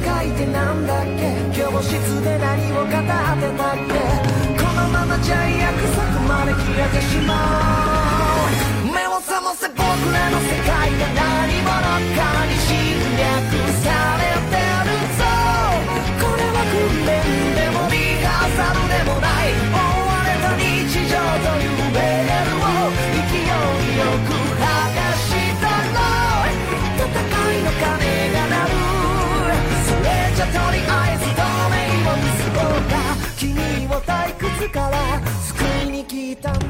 界ってなんだっけ？教室で何を靴から救いに来たんだ。